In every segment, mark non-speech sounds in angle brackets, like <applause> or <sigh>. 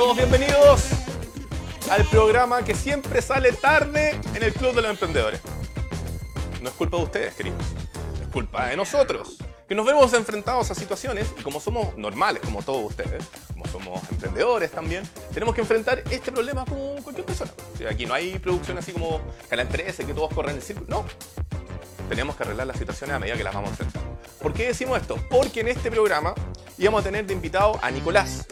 todos bienvenidos al programa que siempre sale tarde en el Club de los Emprendedores. No es culpa de ustedes, queridos. Es culpa de nosotros, que nos vemos enfrentados a situaciones y como somos normales, como todos ustedes, como somos emprendedores también, tenemos que enfrentar este problema como cualquier persona. aquí no hay producción así como empresa y que todos corren en el círculo. No. Tenemos que arreglar las situaciones a medida que las vamos a enfrentar. ¿Por qué decimos esto? Porque en este programa íbamos a tener de invitado a Nicolás,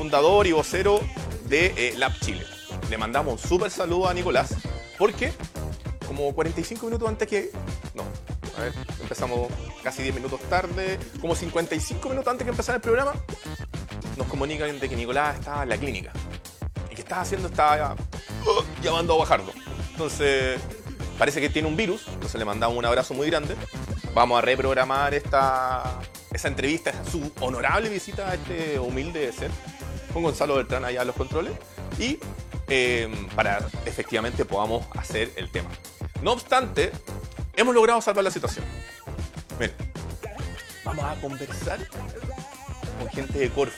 fundador y vocero de eh, Lab Chile. Le mandamos un súper saludo a Nicolás, porque como 45 minutos antes que... No, a ver, empezamos casi 10 minutos tarde, como 55 minutos antes que empezara el programa, nos comunican de que Nicolás estaba en la clínica. Y que estaba haciendo, estaba uh, llamando a Bajardo. Entonces, parece que tiene un virus, entonces le mandamos un abrazo muy grande. Vamos a reprogramar esta, esa entrevista, su honorable visita a este humilde ser, con Gonzalo Beltrán allá a los controles, y em, para efectivamente podamos hacer el tema. No obstante, hemos logrado salvar la situación. Miren, vamos a conversar con gente de Corfo.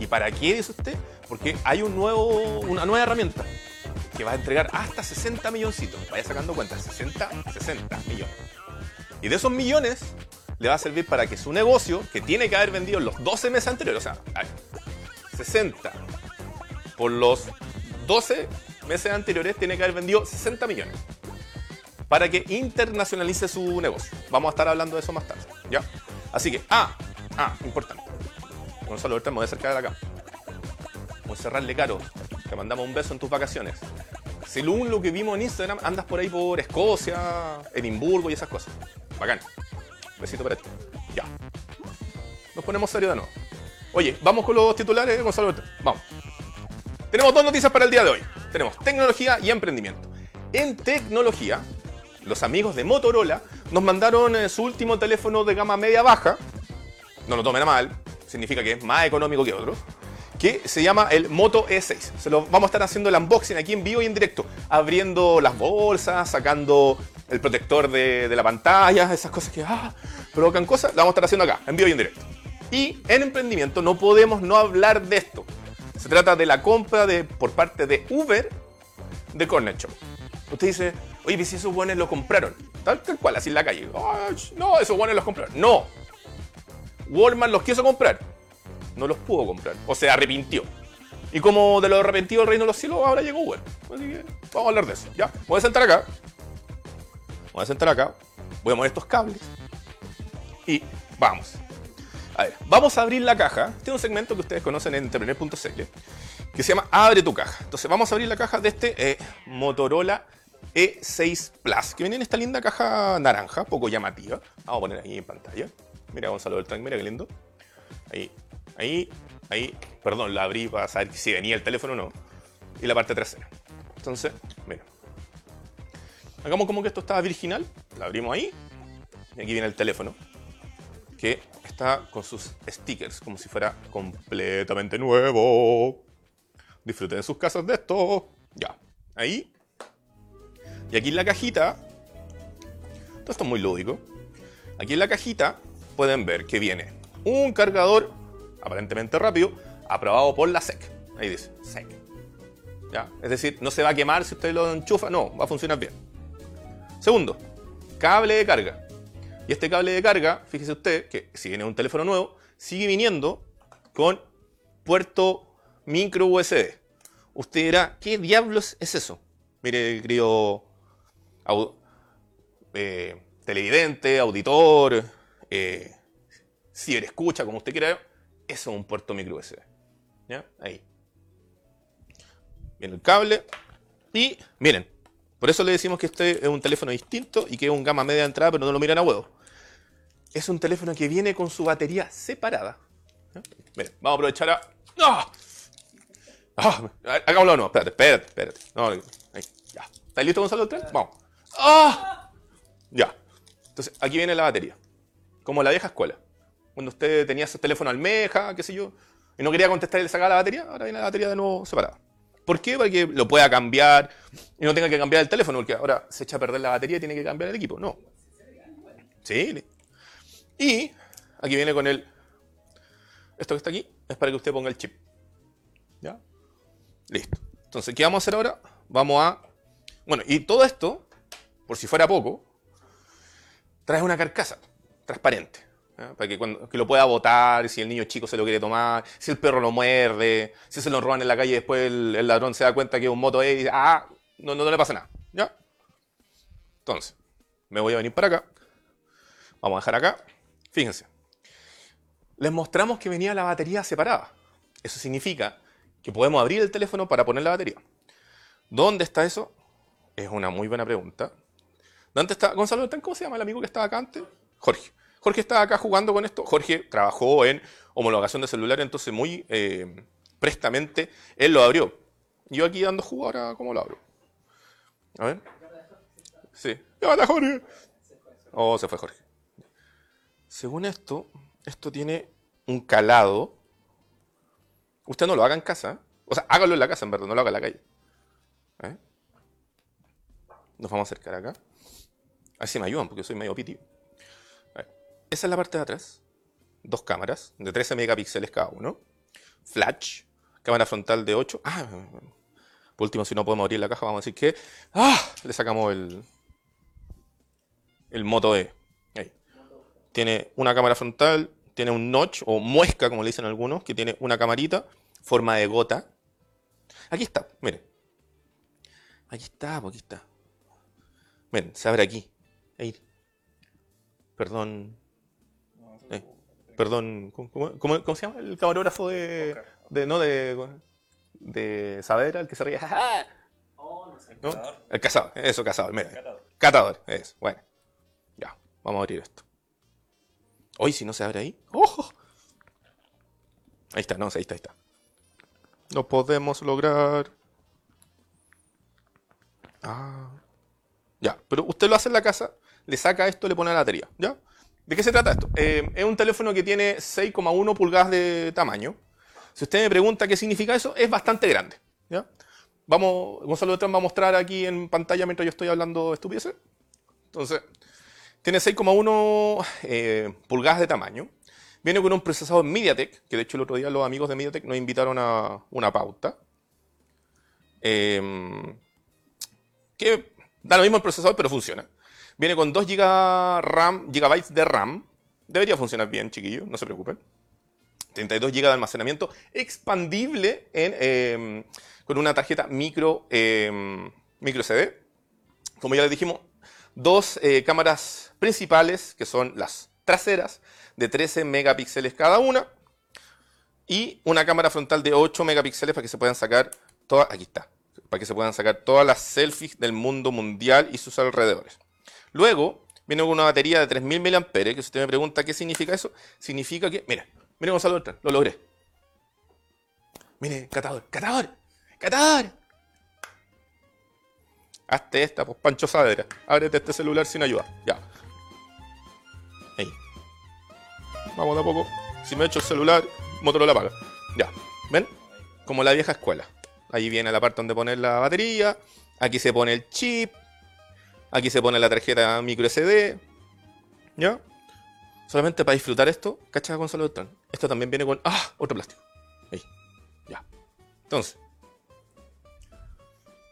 ¿Y para qué dice usted? Porque hay un nuevo, una nueva herramienta que va a entregar hasta 60 milloncitos. Vaya sacando cuentas, 60, 60 millones. Y de esos millones le va a servir para que su negocio, que tiene que haber vendido en los 12 meses anteriores, o sea, 60 por los 12 meses anteriores, tiene que haber vendido 60 millones. Para que internacionalice su negocio. Vamos a estar hablando de eso más tarde. ¿Ya? Así que, ah, ah, importante. Gonzalo, ahorita me voy a acercar de acá. Voy a cerrarle caro. Te mandamos un beso en tus vacaciones. Según lo que vimos en Instagram, andas por ahí por Escocia, Edimburgo y esas cosas. Bacán. Besito para ti. Ya. Nos ponemos serio de nuevo. Oye, vamos con los titulares, Gonzalo. Vamos. Tenemos dos noticias para el día de hoy. Tenemos tecnología y emprendimiento. En tecnología, los amigos de Motorola nos mandaron eh, su último teléfono de gama media baja. No lo tomen a mal, significa que es más económico que otro. Que se llama el Moto E6. Se lo vamos a estar haciendo el unboxing aquí en vivo y en directo. Abriendo las bolsas, sacando el protector de, la pantalla, esas cosas que ah, provocan cosas. La vamos a estar haciendo acá, en vivo y en directo. Y en emprendimiento no podemos no hablar de esto. Se trata de la compra de, por parte de Uber de Corner Shop. Usted dice, oye, si esos buenos lo compraron. Tal, cual, así en la calle. no, esos buenos los compraron. No. Walmart los quiso comprar. No los pudo comprar. O se arrepintió. Y como de lo arrepentido del reino de los cielos, ahora llegó Uber. Así que vamos a hablar de eso. Ya, voy a sentar acá. Voy a sentar acá. Voy a mover estos cables. Y vamos. A ver, vamos a abrir la caja. Este es un segmento que ustedes conocen en entrepreneur.cl que se llama Abre tu caja. Entonces vamos a abrir la caja de este eh, Motorola E6 Plus, que viene en esta linda caja naranja, poco llamativa. Vamos a poner ahí en pantalla. Mira Gonzalo Beltrán, mira qué lindo. Ahí, ahí, ahí. Perdón, la abrí para saber si venía el teléfono o no. Y la parte trasera. Entonces, mira. Hagamos como que esto está virginal. La abrimos ahí. Y aquí viene el teléfono. Que está con sus stickers, como si fuera completamente nuevo. Disfruten de sus casas de esto. Ya, ahí. Y aquí en la cajita, todo esto es muy lúdico. Aquí en la cajita pueden ver que viene un cargador aparentemente rápido, aprobado por la SEC. Ahí dice, SEC. ¿Ya? Es decir, no se va a quemar si usted lo enchufa, no, va a funcionar bien. Segundo, cable de carga. Y este cable de carga, fíjese usted que si viene un teléfono nuevo, sigue viniendo con puerto micro USB. Usted dirá, ¿qué diablos es eso? Mire, querido eh, televidente, auditor, eh, ciberescucha, como usted quiera, eso es un puerto micro USB. ¿Ya? Ahí. Viene el cable. Y miren, por eso le decimos que este es un teléfono distinto y que es un gama media de entrada, pero no lo miran a huevo es un teléfono que viene con su batería separada. vamos a aprovechar a. ¡Ah! ¡Ah! Hagámoslo nuevo. Espérate, espérate, espérate. No, ahí, ya. ¿Estás listo, Gonzalo? El tren? Vamos. ¡Ah! Ya. Entonces, aquí viene la batería. Como la vieja escuela. Cuando usted tenía ese teléfono almeja, qué sé yo, y no quería contestar y le sacaba la batería, ahora viene la batería de nuevo separada. ¿Por qué? Para que lo pueda cambiar y no tenga que cambiar el teléfono, porque ahora se echa a perder la batería y tiene que cambiar el equipo. No. Sí, y aquí viene con el... Esto que está aquí es para que usted ponga el chip. ¿Ya? Listo. Entonces, ¿qué vamos a hacer ahora? Vamos a... Bueno, y todo esto, por si fuera poco, trae una carcasa transparente. Para que, cuando, que lo pueda botar, si el niño chico se lo quiere tomar, si el perro lo muerde, si se lo roban en la calle y después el, ladrón se da cuenta que es un moto y dice, ah, no, no, no le pasa nada. ¿Ya? Entonces, me voy a venir para acá. Vamos a dejar acá. Fíjense. Les mostramos que venía la batería separada. Eso significa que podemos abrir el teléfono para poner la batería. ¿Dónde está eso? Es una muy buena pregunta. ¿Dónde está? Gonzalo, ¿cómo se llama el amigo que estaba acá antes? Jorge. Jorge estaba acá jugando con esto. Jorge trabajó en homologación de celular, entonces muy eh, prestamente él lo abrió. Yo aquí dando jugo ahora, ¿cómo lo abro? A ver. Sí. ¡Llévate Jorge! Oh, se fue Jorge. Según esto, esto tiene un calado. Usted no lo haga en casa. O sea, hágalo en la casa, en verdad, no lo haga en la calle. ¿Eh? Nos vamos a acercar acá. A ver si me ayudan, porque soy medio piti. Esa es la parte de atrás. Dos cámaras de 13 megapíxeles cada uno. Flash. Cámara frontal de 8. Ah, por último, si no podemos abrir la caja, vamos a decir que. ¡Ah! Le sacamos el. El Moto E. Tiene una cámara frontal, tiene un notch o muesca, como le dicen algunos, que tiene una camarita, forma de gota. Aquí está, miren. Aquí está, aquí está. Miren, se abre aquí. Ahí. Perdón. Eh, perdón, ¿cómo, cómo, se llama el camarógrafo de, de no de, de Saavedra, el que se ríe? <laughs> Oh, no sé. El cazador, eso, cazador, mira. Catador. Catador, eso, bueno. Ya, vamos a abrir esto. Hoy si no se abre ahí. ¡Ojo! Ahí está, no, ahí está, ahí está. No podemos lograr. Ah. Ya, pero usted lo hace en la casa, le saca esto, le pone la batería, ¿ya? ¿De qué se trata esto? Eh, es un teléfono que tiene 6,1 pulgadas de tamaño. Si usted me pregunta qué significa eso, es bastante grande, ¿ya? Vamos, Gonzalo Trump va a mostrar aquí en pantalla mientras yo estoy hablando de estupideces. Entonces, tiene 6,1 eh, pulgadas de tamaño. Viene con un procesador MediaTek, que de hecho el otro día los amigos de MediaTek nos invitaron a una pauta. Em, que da lo mismo el procesador, pero funciona. Viene con 2 GB de RAM. Debería funcionar bien, chiquillos, no se preocupen. 32 GB de almacenamiento expandible em, con una tarjeta micro, em, micro CD. Como ya les dijimos, dos eh, cámaras principales, que son las traseras, de 13 megapíxeles cada una, y una cámara frontal de 8 megapíxeles para que se puedan sacar todas, aquí está, para que se puedan sacar todas las selfies del mundo mundial y sus alrededores. Luego, viene con una batería de 3000 mAh, que si usted me pregunta qué significa eso, significa que, mira, mire Gonzalo lo logré. Mire, catador, catador, catador. Hazte esta, pues Pancho Saavedra. Ábrete este celular sin ayuda. Ya. Ahí. Vamos de a poco. Si me echo el celular, Motorola apaga. Ya. ¿Ven? Como la vieja escuela. Ahí viene la parte donde poner la batería. Aquí se pone el chip. Aquí se pone la tarjeta micro SD. ¿Ya? Solamente para disfrutar esto, ¿cachai con solo Esto también viene con. ¡Ah! Otro plástico. Ahí. Ya. Entonces,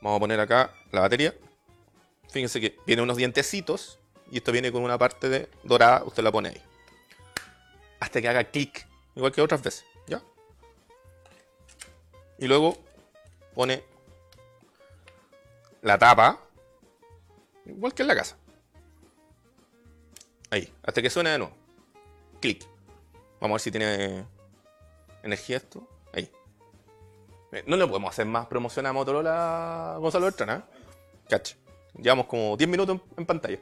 Vamos a poner acá la batería. Fíjense que viene unos dientecitos y esto viene con una parte de dorada, usted la pone ahí. Hasta que haga clic, igual que otras veces, ¿ya? Y luego pone la tapa, igual que en la casa. Ahí, hasta que suene de nuevo. Clic. Vamos a ver si tiene energía esto. Eh, no le podemos hacer más promoción a Motorola Gonzalo Bertrán, ¿eh? Cacha. Llevamos como 10 minutos en, pantalla.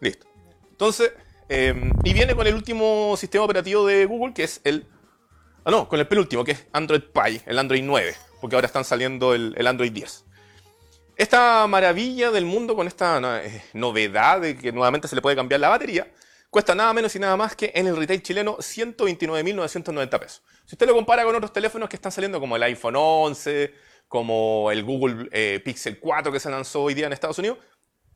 Listo. Entonces, em, y viene con el último sistema operativo de Google, que es el. Ah, no, con el penúltimo, que es Android Pie, el Android 9, porque ahora están saliendo el, Android 10. Esta maravilla del mundo con esta eh, novedad de que nuevamente se le puede cambiar la batería, cuesta nada menos y nada más que en el retail chileno 129.990 pesos. Si usted lo compara con otros teléfonos que están saliendo como el iPhone 11, como el Google eh, Pixel 4 que se lanzó hoy día en Estados Unidos,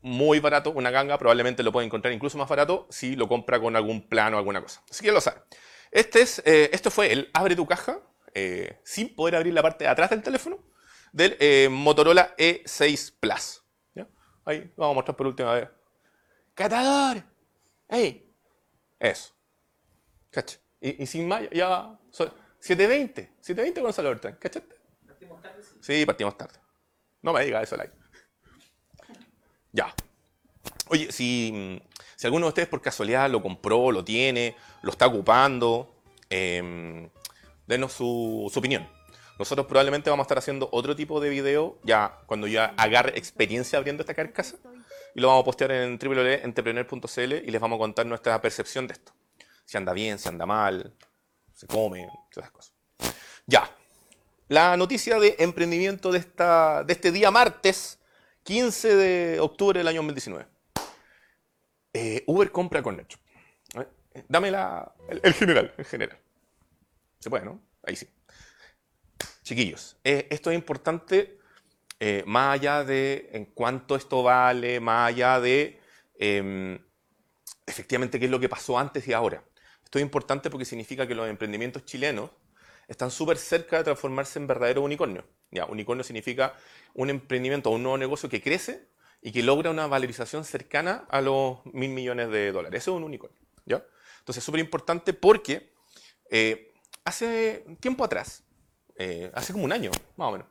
muy barato, una ganga, probablemente lo puede encontrar incluso más barato si lo compra con algún plan o alguna cosa. Así que lo sabe. Este, es, eh, fue el Abre tu caja. eh, sin poder abrir la parte de atrás del teléfono del Motorola E6 Plus. Ahí lo vamos a mostrar por última vez. ¡Catador! ¡Ey! Eso. ¿Cacha? Y, sin más, ya... 720. 720 con Salvador ¿Cachaste? ¿Partimos tarde? Sí. partimos tarde. No me diga eso, like. Ya. Oye, si, si alguno de ustedes por casualidad lo compró, lo tiene, lo está ocupando, eh, denos su, su opinión. Nosotros probablemente vamos a estar haciendo otro tipo de video ya cuando ya agarre experiencia abriendo esta carcasa y lo vamos a postear en www.entrepreneur.cl y les vamos a contar nuestra percepción de esto. Si anda bien, si anda mal, se come, todas esas cosas. Ya. La noticia de emprendimiento de, esta, de este día martes, 15 de octubre del año 2019. Eh, Uber compra con Nacho. Dame la, el, general, el general. Se puede, ¿no? Ahí sí. Chiquillos, eh, esto es importante eh, más allá de en cuánto esto vale, más allá de em, efectivamente qué es lo que pasó antes y ahora. Esto es importante porque significa que los emprendimientos chilenos están súper cerca de transformarse en verdaderos unicornios. Ya, unicornio significa un emprendimiento o un nuevo negocio que crece y que logra una valorización cercana a los mil millones de dólares. Eso es un unicornio. ¿ya? Entonces es súper importante porque eh, hace tiempo atrás, eh, hace como un año, más o menos,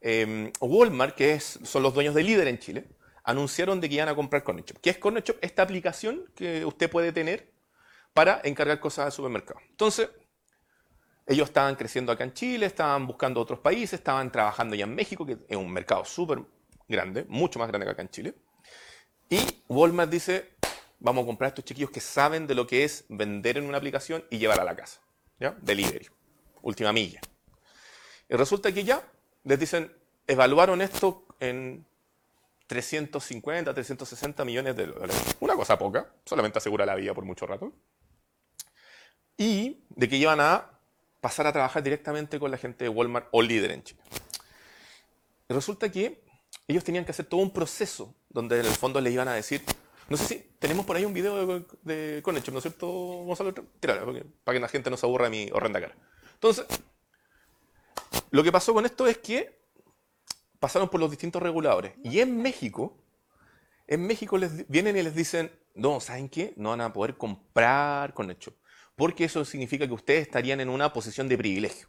eh, Walmart, que son los dueños de líder en Chile, anunciaron de que iban a comprar Corner ¿Qué es Corner Esta aplicación que usted puede tener para encargar cosas al supermercado. Entonces, ellos estaban creciendo acá en Chile, estaban buscando otros países, estaban trabajando ya en México, que es un mercado súper grande, mucho más grande que acá en Chile. Y Walmart dice, vamos a comprar a estos chiquillos que saben de lo que es vender en una aplicación y llevar a la casa. ¿Ya? Delivery. Última milla. Y resulta que ya les dicen, evaluaron esto en 350, 360 millones de dólares. Una cosa poca, solamente asegura la vida por mucho rato. Y de que iban a pasar a trabajar directamente con la gente de Walmart o líder en Chile. Y resulta que ellos tenían que hacer todo un proceso donde en el fondo les iban a decir, no sé si tenemos por ahí un video de, de ¿no es cierto, Gonzalo? Tíralo, para que la gente no se aburra de mi horrenda cara. Entonces, lo que pasó con esto es que pasaron por los distintos reguladores. Y en México, en México les vienen y les dicen, no, ¿saben qué? No van a poder comprar con hecho. Porque eso significa que ustedes estarían en una posición de privilegio.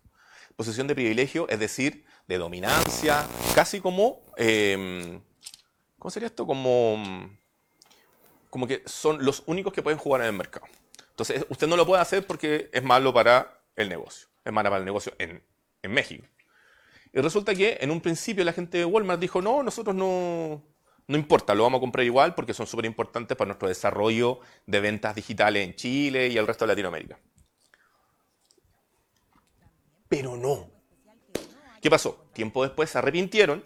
Posición de privilegio, es decir, de dominancia, casi como, em, ¿cómo sería esto? Como, como que son los únicos que pueden jugar en el mercado. Entonces, usted no lo puede hacer porque es malo para el negocio. Es malo para el negocio en, en México. Y resulta que en un principio la gente de Walmart dijo, no, nosotros no, no importa, lo vamos a comprar igual porque son súper importantes para nuestro desarrollo de ventas digitales en Chile y el resto de Latinoamérica. Pero no. ¿Qué pasó? Tiempo después se arrepintieron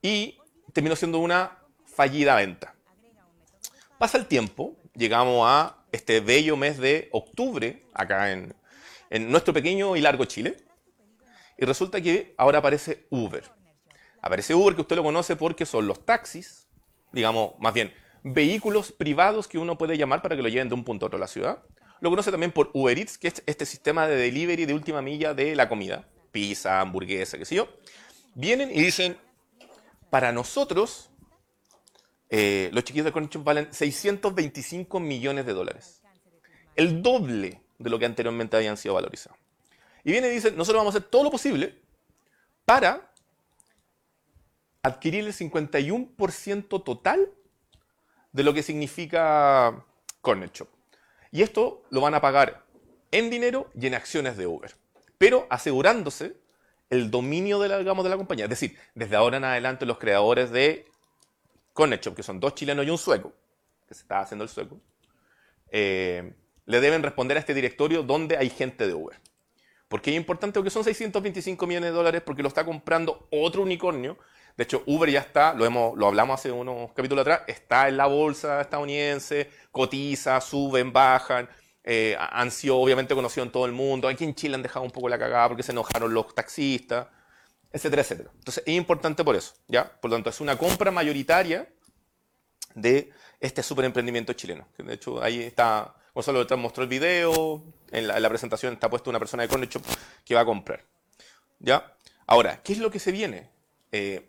y terminó siendo una fallida venta. Pasa el tiempo, llegamos a este bello mes de octubre, acá en, en nuestro pequeño y largo Chile, y resulta que ahora aparece Uber. Aparece Uber, que usted lo conoce porque son los taxis, digamos, más bien, vehículos privados que uno puede llamar para que lo lleven de un punto a otro de la ciudad. Lo conoce también por Uber Eats, que es este sistema de delivery de última milla de la comida. Pizza, hamburguesa, qué sé yo. Vienen y dicen, para nosotros, eh, los chiquillos de Connection valen 625 millones de dólares. El doble de lo que anteriormente habían sido valorizados. Y viene y dice, nosotros vamos a hacer todo lo posible para adquirir el 51% total de lo que significa Corner Shop. Y esto lo van a pagar en dinero y en acciones de Uber, pero asegurándose el dominio de la, de la compañía. Es decir, desde ahora en adelante los creadores de Corner Shop, que son dos chilenos y un sueco, que se está haciendo el sueco, eh, le deben responder a este directorio donde hay gente de Uber. ¿Por qué es importante? Porque son 625 millones de dólares porque lo está comprando otro unicornio. De hecho, Uber ya está, lo, hemos, lo hablamos hace unos capítulos atrás, está en la bolsa estadounidense, cotiza, suben, bajan. Eh, han sido obviamente conocidos en todo el mundo. Aquí en Chile han dejado un poco la cagada porque se enojaron los taxistas, etcétera, etcétera. Entonces es importante por eso, ¿ya? Por lo tanto, es una compra mayoritaria de este super emprendimiento chileno. De hecho, ahí está Gonzalo Beltrán mostró el video, en la, presentación está puesta una persona de Corner Shop que va a comprar. ¿Ya? Ahora, ¿qué es lo que se viene? Eh,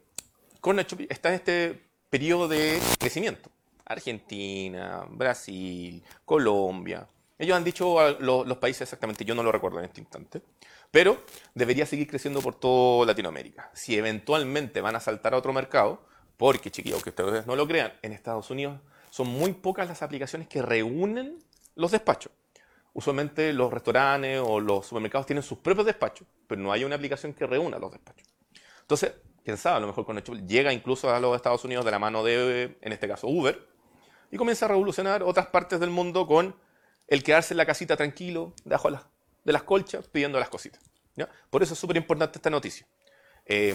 Corner Shop está en este periodo de crecimiento. Argentina, Brasil, Colombia. Ellos han dicho los países exactamente, yo no lo recuerdo en este instante, pero debería seguir creciendo por toda Latinoamérica. Si eventualmente van a saltar a otro mercado, porque chiquillos, que ustedes no lo crean, en Estados Unidos son muy pocas las aplicaciones que reúnen los despachos. Usualmente los restaurantes o los supermercados tienen sus propios despachos, pero no hay una aplicación que reúna los despachos. Entonces, quién sabe, a lo mejor con esto llega incluso a los Estados Unidos de la mano de, en este caso, Uber, y comienza a revolucionar otras partes del mundo con el quedarse en la casita tranquilo, debajo de las, colchas, pidiendo las cositas. Por eso es súper importante esta noticia. Eh,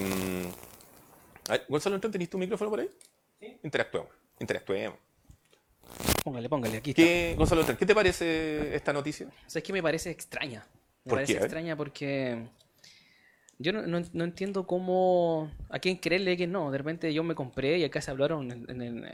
Gonzalo, ¿tenés tu micrófono por ahí? Sí. Interactuemos, interactuemos. Póngale, póngale, aquí ¿Qué, Gonzalo, ¿qué te parece esta noticia? O sea, es que me parece extraña. Me ¿Por parece qué? extraña porque yo no, no, entiendo cómo, a quién creerle que no. De repente yo me compré y acá se hablaron en, en,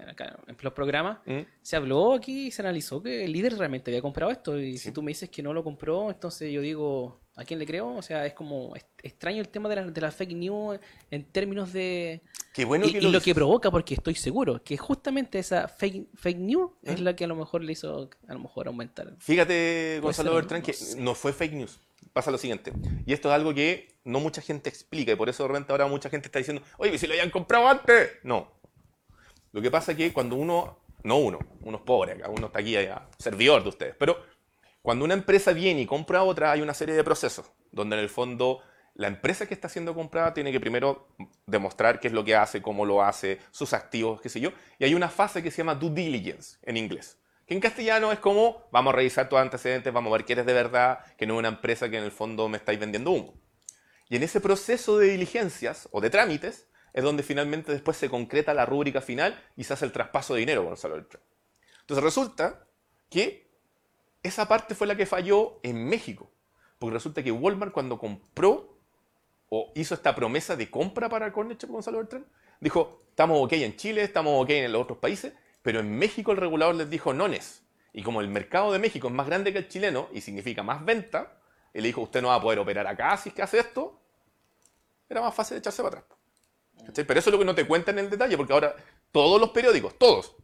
los programas, ¿Mm? se habló aquí y se analizó que el líder realmente había comprado esto. Y si tú me dices que no lo compró, entonces yo digo, ¿a quién le creo? O sea, es como extraño el tema de la, de la fake news en términos de... Qué bueno y, lo, que provoca, porque estoy seguro que justamente esa fake, fake news es ¿Eh? la que a lo mejor le hizo a lo mejor aumentar. Fíjate, Gonzalo Bertrán, que no fue fake news pasa lo siguiente. Y esto es algo que no mucha gente explica y por eso de repente ahora mucha gente está diciendo, oye, si lo habían comprado antes. No. Lo que pasa es que cuando uno, no uno, uno es pobre acá, uno está aquí allá, servidor de ustedes, pero cuando una empresa viene y compra otra, hay una serie de procesos donde en el fondo la empresa que está siendo comprada tiene que primero demostrar qué es lo que hace, cómo lo hace, sus activos, qué sé yo. Y hay una fase que se llama due diligence en inglés que en castellano es como, vamos a revisar tus antecedentes, vamos a ver que eres de verdad, que no es una empresa que en el fondo me estáis vendiendo humo. Y en ese proceso de diligencias o de trámites es donde finalmente después se concreta la rúbrica final y se hace el traspaso de dinero, Gonzalo Entonces resulta que esa parte fue la que falló en México. Porque resulta que Walmart cuando compró o hizo esta promesa de compra para Cornet Gonzalo Beltrán, dijo, estamos ok en Chile, estamos ok en los otros países, pero en México el regulador les dijo nones. Y como el mercado de México es más grande que el chileno y significa más venta, él dijo, usted no va a poder operar acá si es que hace esto. Era más fácil echarse para atrás. Pero eso es lo que no te cuenta en el detalle, porque ahora todos los periódicos, todos,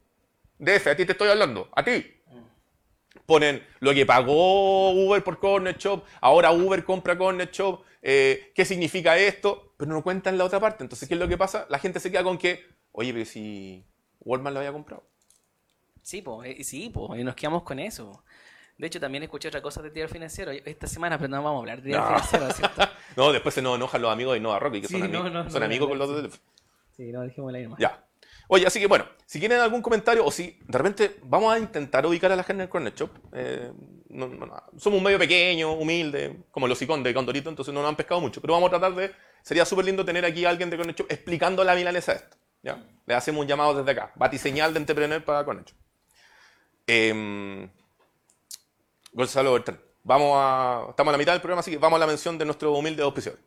DF, a ti te estoy hablando, a ti, ponen lo que pagó Uber por Corner Shop, ahora Uber compra Corner Shop, eh, qué significa esto, pero no cuentan la otra parte. Entonces, ¿qué es lo que pasa? La gente se queda con que, oye, pero si Walmart lo había comprado. Sí, pues, sí, pues, y nos quedamos con eso. De hecho, también escuché otra cosa de Tierra Financiero esta semana, pero no vamos a hablar de Tierra Financiero, ¿cierto? <laughs> no, después se nos enojan los amigos de Nova Rocky, que son, amigos, son amigos con los de Sí, no, dejémosla ahí nomás. Ya. Oye, así que bueno, si quieren algún comentario o si de repente vamos a intentar ubicar a la gente en el Corner Shop. Eh, somos un medio pequeño, humilde, como los icon de Condorito, entonces no nos han pescado mucho. Pero vamos a tratar de. Sería súper lindo tener aquí a alguien de Corner Shop explicando la milanesa esto. ¿ya? Le hacemos un llamado desde acá. Batiseñal de entrepreneur para con Eh, Gonzalo Bertrán. Vamos a, estamos a la mitad del programa, así que vamos a la mención de nuestro humilde auspiciador.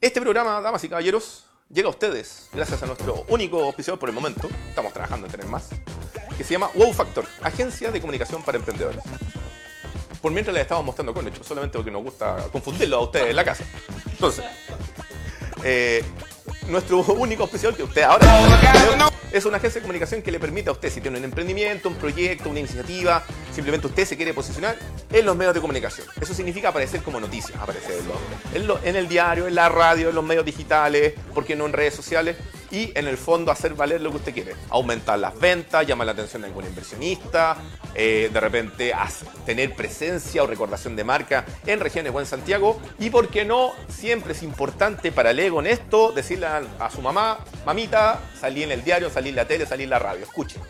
Este programa, damas y caballeros, llega a ustedes gracias a nuestro único auspiciador por el momento. Estamos trabajando en tener más. Que se llama Wow Factor, agencia de comunicación para emprendedores. Por mientras les estamos mostrando con hecho, solamente porque nos gusta confundirlo a ustedes en la casa. Entonces, eh, nuestro único oficial que usted ahora es una agencia de comunicación que le permite a usted, si tiene un emprendimiento, un proyecto, una iniciativa, simplemente usted se quiere posicionar en los medios de comunicación. Eso significa aparecer como noticias, aparecer en, el diario, en la radio, en los medios digitales, ¿por qué no en redes sociales? Y en el fondo hacer valer lo que usted quiere. Aumentar las ventas, llamar la atención de algún inversionista, eh, de repente tener presencia o recordación de marca en regiones o en Santiago. Y por qué no, siempre es importante para el ego en esto decirle a, su mamá, mamita, salí en el diario, salí en la tele, salí en la radio, escuchen.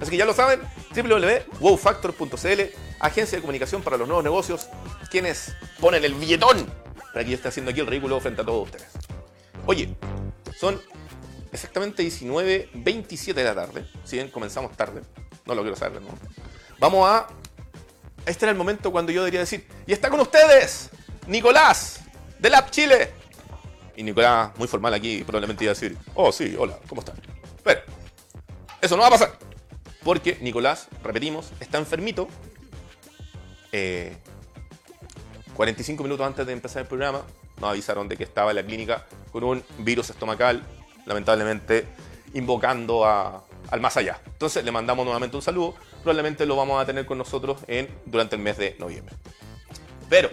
Así que ya lo saben, www.wowfactor.cl, agencia de comunicación para los nuevos negocios, quienes ponen el billetón para que yo esté haciendo aquí el ridículo frente a todos ustedes. Oye, son exactamente 19.27 de la tarde. Si bien comenzamos tarde, no lo quiero saber, ¿no? Vamos a. Este era el momento cuando yo debería decir: ¡Y está con ustedes! Nicolás, del App Chile. Y Nicolás, muy formal aquí, probablemente iba a decir: Oh, sí, hola, ¿cómo están? Pero, eso no va a pasar. Porque Nicolás, repetimos, está enfermito. 45 eh, minutos antes de empezar el programa, nos avisaron de que estaba en la clínica con un virus estomacal, lamentablemente invocando al más allá. Entonces le mandamos nuevamente un saludo. Probablemente lo vamos a tener con nosotros en, durante el mes de noviembre. Pero,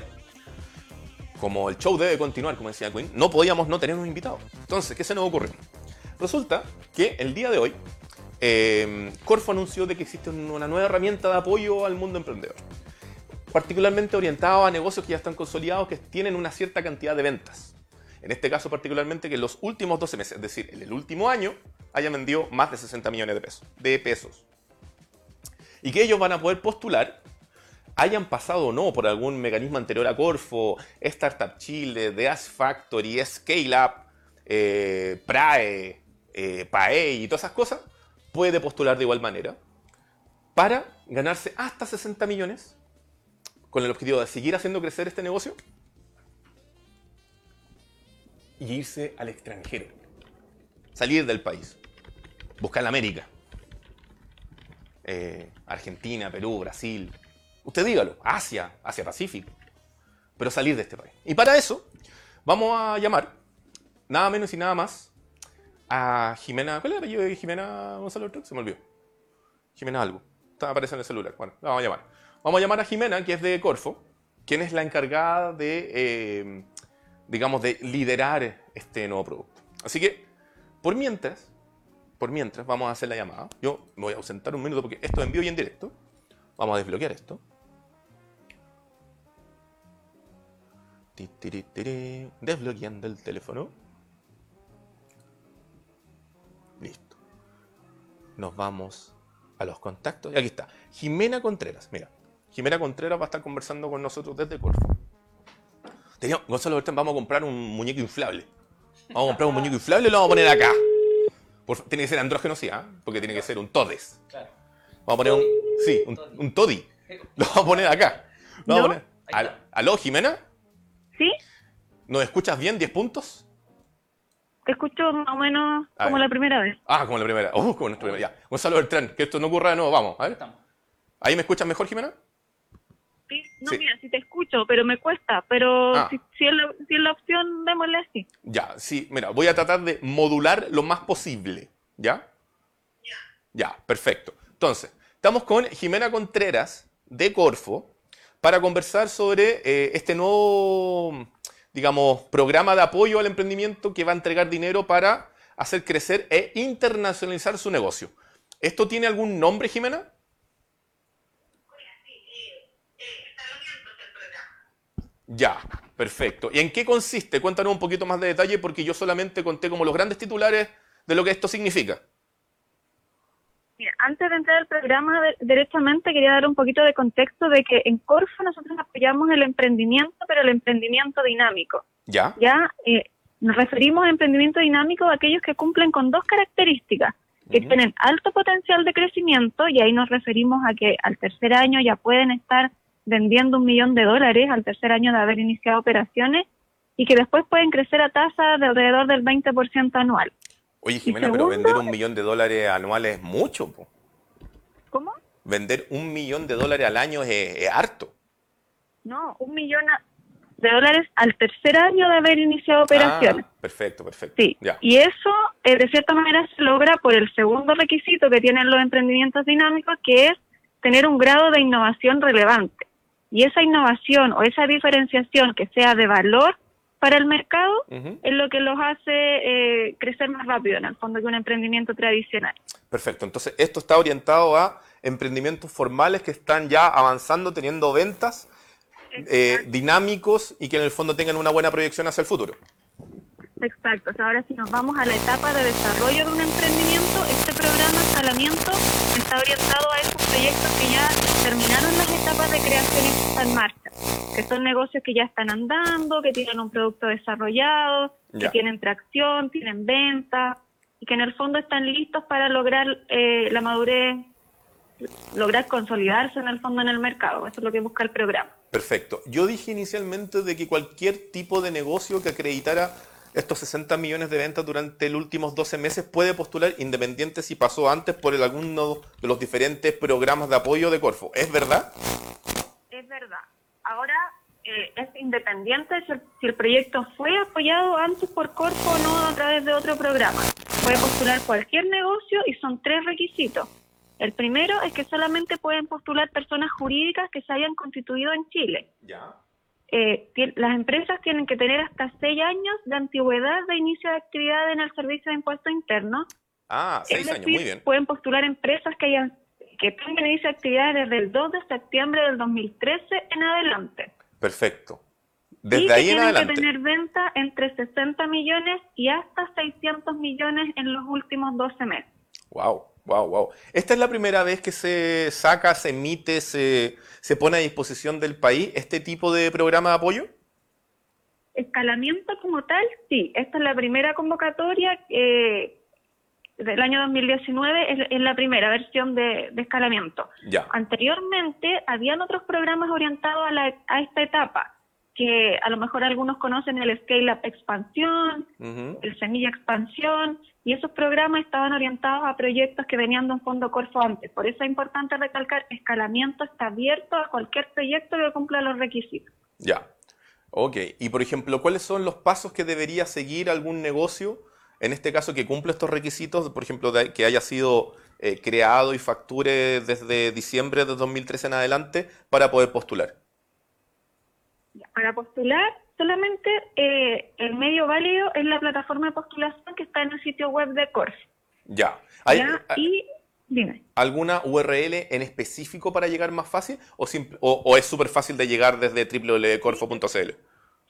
como el show debe continuar, como decía Queen, no podíamos no tener un invitado. Entonces, ¿qué se nos ocurrió? Resulta que el día de hoy, eh, Corfo anunció de que existe una nueva herramienta de apoyo al mundo emprendedor. Particularmente orientado a negocios que ya están consolidados, que tienen una cierta cantidad de ventas. En este caso particularmente que en los últimos 12 meses, es decir, en el último año, hayan vendido más de 60 millones de pesos. De pesos. Y que ellos van a poder postular, hayan pasado o no por algún mecanismo anterior a Corfo, Startup Chile, The Ask Factory, Scale Up, eh, PRAE, eh, PAE y todas esas cosas, puede postular de igual manera para ganarse hasta 60 millones con el objetivo de seguir haciendo crecer este negocio y irse al extranjero. Salir del país. Buscar América. Eh, Argentina, Perú, Brasil. Usted dígalo. Asia, Asia Pacífico. Pero salir de este país. Y para eso vamos a llamar nada menos y nada más a Jimena. ¿Cuál es el apellido de Jimena Gonzalo Se me olvidó. Jimena algo. Está apareciendo en el celular. Bueno, la vamos a llamar. Vamos a llamar a Jimena, que es de Corfo, quien es la encargada de eh, digamos, de liderar este nuevo producto. Así que, por mientras, por mientras, vamos a hacer la llamada. Yo me voy a ausentar un minuto porque esto es en y en directo. Vamos a desbloquear esto. Desbloqueando el teléfono. Listo. Nos vamos a los contactos. Y aquí está. Jimena Contreras. Mira. Jimena Contreras va a estar conversando con nosotros desde Corfo. Gonzalo vamos a comprar un muñeco inflable. Vamos a comprar un muñeco inflable y lo vamos a poner acá. tiene que ser andrógeno, sí, ¿ah? porque tiene que ser un Todes. Claro. Vamos a poner un. Sí, un, un Toddy. Lo vamos a poner acá. Lo vamos a poner. ¿Aló, Jimena? ¿Sí? ¿Nos escuchas bien? ¿10 puntos? Te escucho más o menos como la primera vez. Ah, como la primera. Oh, como la primera. Ya. Gonzalo Bertrán, que esto no ocurra de nuevo. Vamos, a ver. ¿Ahí me escuchas mejor, Jimena? No, mira, si te escucho, pero me cuesta. Pero ah. si, es la, opción, démosle así. Ya, sí, mira, voy a tratar de modular lo más posible. ¿Ya? Ya. Ya, perfecto. Entonces, estamos con Jimena Contreras de Corfo para conversar sobre eh, este nuevo, digamos, programa de apoyo al emprendimiento que va a entregar dinero para hacer crecer e internacionalizar su negocio. ¿Esto tiene algún nombre, Jimena? Ya, perfecto. ¿Y en qué consiste? Cuéntanos un poquito más de detalle porque yo solamente conté como los grandes titulares de lo que esto significa. Mira, antes de entrar al programa directamente quería dar un poquito de contexto de que en Corfo nosotros apoyamos el emprendimiento, pero el emprendimiento dinámico. Ya. Ya eh, nos referimos a emprendimiento dinámico a aquellos que cumplen con dos características, que tienen alto potencial de crecimiento y ahí nos referimos a que al tercer año ya pueden estar vendiendo un millón de dólares al tercer año de haber iniciado operaciones y que después pueden crecer a tasa de alrededor del 20% anual. Oye, Jimena, pero vender un millón de dólares anuales es mucho. ¿Cómo? Vender un millón de dólares al año es, harto. No, un millón de dólares al tercer año de haber iniciado operaciones. Ah, perfecto, perfecto. Sí, y eso eh, de cierta manera se logra por el segundo requisito que tienen los emprendimientos dinámicos, que es tener un grado de innovación relevante y esa innovación o esa diferenciación que sea de valor para el mercado es lo que los hace eh, crecer más rápido en el fondo que un emprendimiento tradicional. Perfecto, entonces esto está orientado a emprendimientos formales que están ya avanzando, teniendo ventas eh, dinámicos y que en el fondo tengan una buena proyección hacia el futuro. Exacto. ahora si nos vamos a la etapa de desarrollo de un emprendimiento, este programa Escalamiento está orientado a esos proyectos que ya terminaron las etapas de creación y están en marcha, que son negocios que ya están andando, que tienen un producto desarrollado, que tienen tracción, tienen venta y que en el fondo están listos para lograr eh, la madurez, lograr consolidarse en el fondo en el mercado. Eso es lo que busca el programa. Perfecto. Yo dije inicialmente de que cualquier tipo de negocio que acreditara estos 60 millones de ventas durante los últimos 12 meses puede postular independiente si pasó antes por el, alguno de los diferentes programas de apoyo de Corfo. ¿Es verdad? Es verdad. Ahora eh, es independiente si el, proyecto fue apoyado antes por Corfo o no a través de otro programa. Puede postular cualquier negocio y son tres requisitos. El primero es que solamente pueden postular personas jurídicas que se hayan constituido en Chile. Ya. Eh, las empresas tienen que tener hasta seis años de antigüedad de inicio de actividad en el servicio de impuesto interno. Ah, seis años, muy bien. Pueden postular empresas que hayan que tengan inicio de actividad desde el 2 de septiembre del 2013 en adelante. Perfecto. Desde ahí en adelante. Tienen que tener venta entre 60 millones y hasta 600 millones en los últimos 12 meses. Wow. Wow, wow. ¿Esta es la primera vez que se saca, se emite, se, se pone a disposición del país este tipo de programa de apoyo? Escalamiento como tal, sí. Esta es la primera convocatoria eh, del año 2019, es, la primera versión de, escalamiento. Ya. Anteriormente, habían otros programas orientados a, a esta etapa que a lo mejor algunos conocen el Scale Up Expansión, el Semilla Expansión, y esos programas estaban orientados a proyectos que venían de un fondo Corfo antes. Por eso es importante recalcar, escalamiento está abierto a cualquier proyecto que cumpla los requisitos. Ya, ok. Y por ejemplo, ¿cuáles son los pasos que debería seguir algún negocio, en este caso que cumple estos requisitos, por ejemplo, que haya sido eh, creado y facture desde diciembre de 2013 en adelante para poder postular? Para postular, solamente eh, el medio válido es la plataforma de postulación que está en el sitio web de Corf. Ya. ¿Hay, Y dime. ¿Alguna URL en específico para llegar más fácil o, o, es súper fácil de llegar desde www.corfo.cl?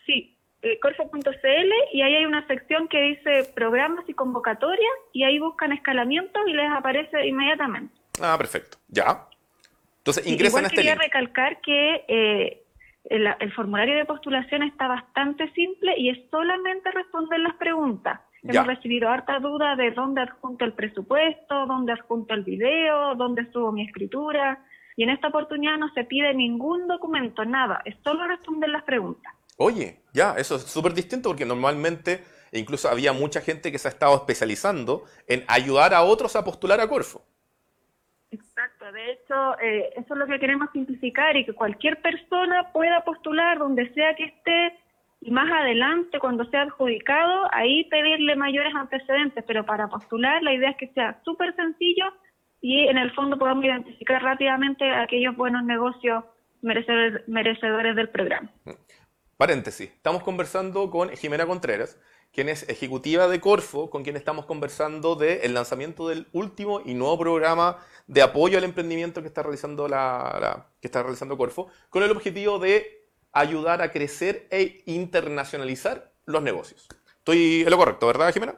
Sí, eh, corfo.cl y ahí hay una sección que dice programas y convocatorias y ahí buscan escalamientos y les aparece inmediatamente. Ah, perfecto. Ya. Entonces ingresan a este quería recalcar que eh, el, formulario de postulación está bastante simple y es solamente responder las preguntas. Hemos recibido harta duda de dónde adjunto el presupuesto, dónde adjunto el video, dónde subo mi escritura. Y en esta oportunidad no se pide ningún documento, nada. Es solo responder las preguntas. Oye, ya, eso es súper distinto porque normalmente incluso había mucha gente que se ha estado especializando en ayudar a otros a postular a Corfo. Exacto, de hecho, eh, eso es lo que queremos simplificar y que cualquier persona pueda postular donde sea que esté y más adelante, cuando sea adjudicado, ahí pedirle mayores antecedentes, pero para postular la idea es que sea súper sencillo y en el fondo podamos identificar rápidamente aquellos buenos negocios merecedores, merecedores del programa. Paréntesis, estamos conversando con Jimena Contreras, quien es ejecutiva de Corfo, con quien estamos conversando del lanzamiento del último y nuevo programa de apoyo al emprendimiento que está realizando la, que está realizando Corfo, con el objetivo de ayudar a crecer e internacionalizar los negocios. Estoy en lo correcto, ¿verdad, Jimena?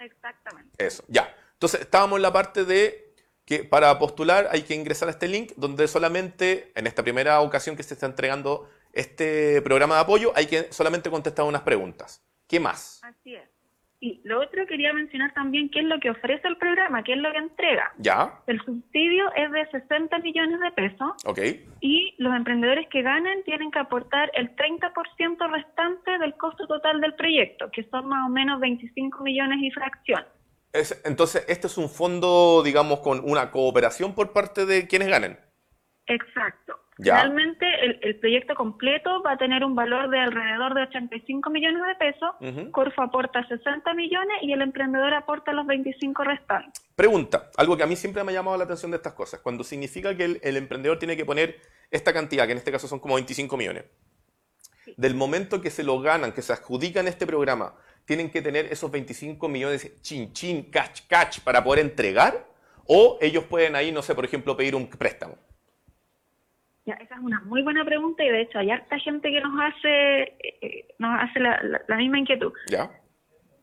Exactamente. Eso, ya. Entonces, estábamos en la parte de que para postular hay que ingresar a este link, donde solamente en esta primera ocasión que se está entregando este programa de apoyo, hay que solamente contestar unas preguntas. ¿Qué más? Así es. Y lo otro quería mencionar también qué es lo que ofrece el programa, qué es lo que entrega. Ya. El subsidio es de 60 millones de pesos. Ok. Y los emprendedores que ganen tienen que aportar el 30% restante del costo total del proyecto, que son más o menos 25 millones y fracción. Es, entonces, este es un fondo, digamos, con una cooperación por parte de quienes ganen. Exacto. Realmente el, proyecto completo va a tener un valor de alrededor de 85 millones de pesos. Corfo aporta 60 millones y el emprendedor aporta los 25 restantes. Pregunta, algo que a mí siempre me ha llamado la atención de estas cosas. Cuando significa que el, emprendedor tiene que poner esta cantidad, que en este caso son como 25 millones, del momento que se lo ganan, que se adjudican este programa, tienen que tener esos 25 millones chin chin, catch catch para poder entregar, o ellos pueden ahí, no sé, por ejemplo, pedir un préstamo. Ya, esa es una muy buena pregunta y de hecho hay harta gente que nos hace, eh, nos hace la, misma inquietud. Ya.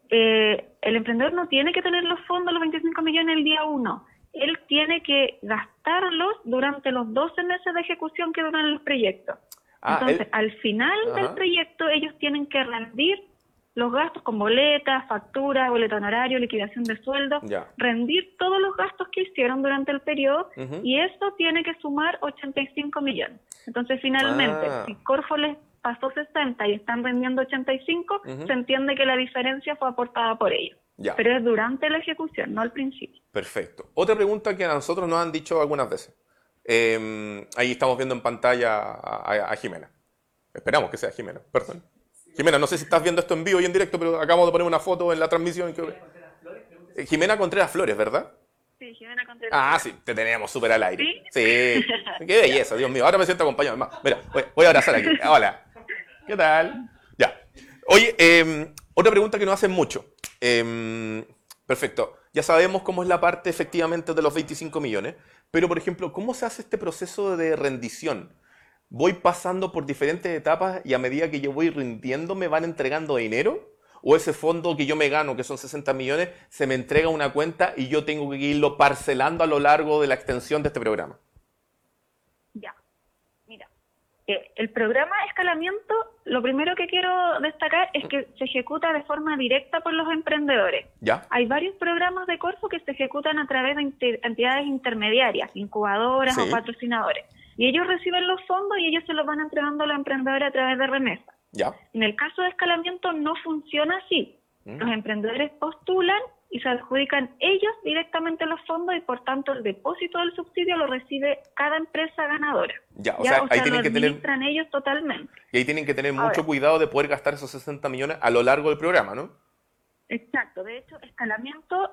Eh, el emprendedor no tiene que tener los fondos, los 25 millones el día uno. Él tiene que gastarlos durante los 12 meses de ejecución que duran los proyectos. Ah, Entonces, al final del proyecto, ellos tienen que rendir los gastos con boletas, factura, boleto honorario, liquidación de sueldo, rendir todos los gastos que hicieron durante el periodo y eso tiene que sumar 85 millones. Entonces, finalmente, ah. si Corfo les pasó 60 y están vendiendo 85, se entiende que la diferencia fue aportada por ellos. Pero es durante la ejecución, no al principio. Perfecto. Otra pregunta que a nosotros nos han dicho algunas veces. Em, ahí estamos viendo en pantalla a, Jimena. Esperamos que sea Jimena, perdón. Jimena, no sé si estás viendo esto en vivo y en directo, pero acabamos de poner una foto en la transmisión. Que... Jimena Contreras Flores, ¿verdad? Sí, Jimena Contreras. Ah, sí, te teníamos súper al aire. Sí. <laughs> Qué belleza, Dios mío. Ahora me siento acompañado. Mira, voy, a abrazar aquí. Hola. ¿Qué tal? Ya. Oye, em, otra pregunta que nos hacen mucho. Em, perfecto. Ya sabemos cómo es la parte efectivamente de los 25 millones, pero por ejemplo, ¿cómo se hace este proceso de rendición? ¿Voy pasando por diferentes etapas y a medida que yo voy rindiendo me van entregando dinero? ¿O ese fondo que yo me gano, que son 60 millones, se me entrega una cuenta y yo tengo que irlo parcelando a lo largo de la extensión de este programa? el programa de escalamiento, lo primero que quiero destacar es que se ejecuta de forma directa por los emprendedores. ¿Ya? Hay varios programas de Corfo que se ejecutan a través de entidades intermediarias, incubadoras o patrocinadores. Y ellos reciben los fondos y ellos se los van entregando a los emprendedores a través de remesa. ¿Ya? En el caso de escalamiento no funciona así. Mm. Los emprendedores postulan y se adjudican ellos directamente los fondos y por tanto el depósito del subsidio lo recibe cada empresa ganadora. Ya, o, sea, ahí tienen que tener ellos totalmente. Y ahí tienen que tener mucho cuidado de poder gastar esos 60 millones a lo largo del programa, ¿no? Exacto, de hecho, escalamiento,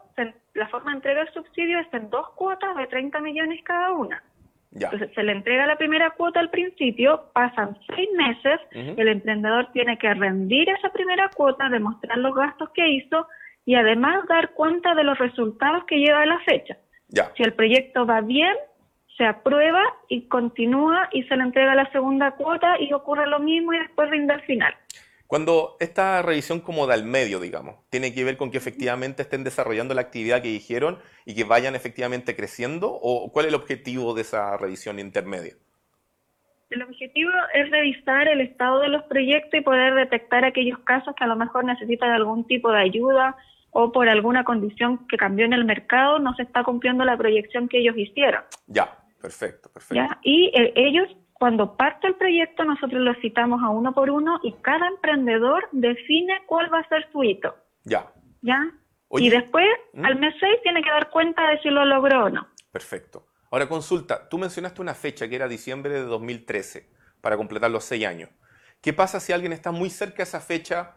la forma de entrega del subsidio es en dos cuotas de 30 millones cada una. Ya. Entonces se le entrega la primera cuota al principio, pasan seis meses, el emprendedor tiene que rendir esa primera cuota, demostrar los gastos que hizo, y además dar cuenta de los resultados que lleva a la fecha. Ya. Si el proyecto va bien, se aprueba y continúa y se le entrega la segunda cuota y ocurre lo mismo y después rinde al final. Cuando esta revisión como del medio, digamos, tiene que ver con que efectivamente estén desarrollando la actividad que dijeron y que vayan efectivamente creciendo, o cuál es el objetivo de esa revisión intermedia? El objetivo es revisar el estado de los proyectos y poder detectar aquellos casos que a lo mejor necesitan algún tipo de ayuda o por alguna condición que cambió en el mercado no se está cumpliendo la proyección que ellos hicieron. Ya, perfecto, perfecto. ¿Ya? Y eh, ellos, cuando parte el proyecto, nosotros los citamos a uno por uno y cada emprendedor define cuál va a ser su hito. Ya. ¿Ya? y después, ¿Mm? al mes 6, tiene que dar cuenta de si lo logró o no. Perfecto. Ahora consulta, tú mencionaste una fecha que era diciembre de 2013 para completar los seis años. ¿Qué pasa si alguien está muy cerca de esa fecha